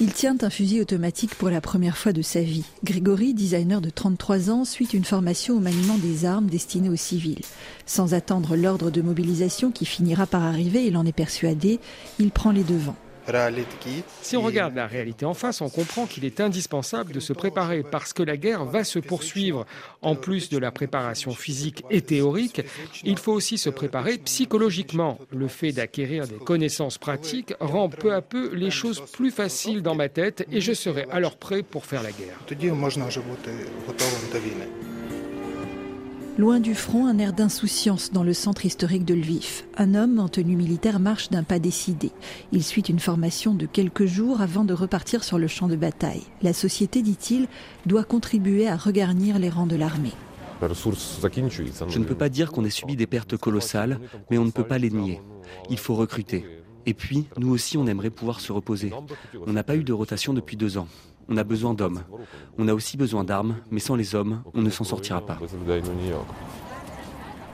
Il tient un fusil automatique pour la première fois de sa vie. Grégory, designer de 33 ans, suit une formation au maniement des armes destinées aux civils. Sans attendre l'ordre de mobilisation qui finira par arriver, il en est persuadé, il prend les devants. Si on regarde la réalité en face, on comprend qu'il est indispensable de se préparer parce que la guerre va se poursuivre. En plus de la préparation physique et théorique, il faut aussi se préparer psychologiquement. Le fait d'acquérir des connaissances pratiques rend peu à peu les choses plus faciles dans ma tête et je serai alors prêt pour faire la guerre. Loin du front, un air d'insouciance dans le centre historique de Lviv. Un homme en tenue militaire marche d'un pas décidé. Il suit une formation de quelques jours avant de repartir sur le champ de bataille. La société, dit-il, doit contribuer à regarnir les rangs de l'armée. Je ne peux pas dire qu'on ait subi des pertes colossales, mais on ne peut pas les nier. Il faut recruter. Et puis, nous aussi, on aimerait pouvoir se reposer. On n'a pas eu de rotation depuis deux ans. On a besoin d'hommes. On a aussi besoin d'armes, mais sans les hommes, on ne s'en sortira pas.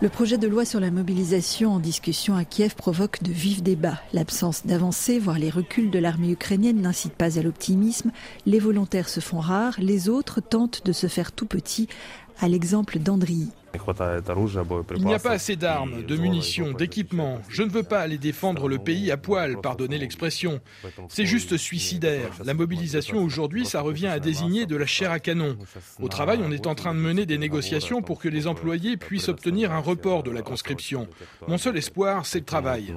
Le projet de loi sur la mobilisation en discussion à Kiev provoque de vifs débats. L'absence d'avancée, voire les reculs de l'armée ukrainienne n'incite pas à l'optimisme. Les volontaires se font rares, les autres tentent de se faire tout petits, à l'exemple d'Andriy. Il n'y a pas assez d'armes, de munitions, d'équipements. Je ne veux pas aller défendre le pays à poil, pardonnez l'expression. C'est juste suicidaire. La mobilisation aujourd'hui, ça revient à désigner de la chair à canon. Au travail, on est en train de mener des négociations pour que les employés puissent obtenir un report de la conscription. Mon seul espoir, c'est le travail.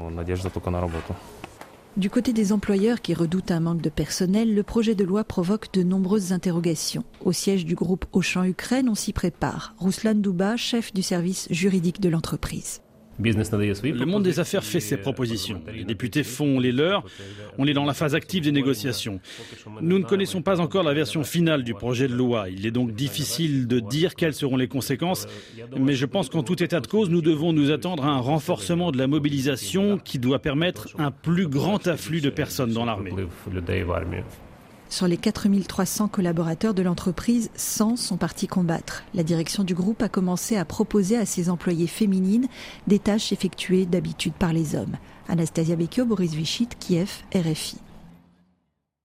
Du côté des employeurs qui redoutent un manque de personnel, le projet de loi provoque de nombreuses interrogations. Au siège du groupe Auchan Ukraine, on s'y prépare. Ruslan Douba, chef du service juridique de l'entreprise. Le monde des affaires fait ses propositions. Les députés font les leurs. On est dans la phase active des négociations. Nous ne connaissons pas encore la version finale du projet de loi. Il est donc difficile de dire quelles seront les conséquences. Mais je pense qu'en tout état de cause, nous devons nous attendre à un renforcement de la mobilisation qui doit permettre un plus grand afflux de personnes dans l'armée. Sur les 4300 collaborateurs de l'entreprise, 100 sont partis combattre. La direction du groupe a commencé à proposer à ses employés féminines des tâches effectuées d'habitude par les hommes. Anastasia Bekio, Boris Vichit, Kiev, RFI.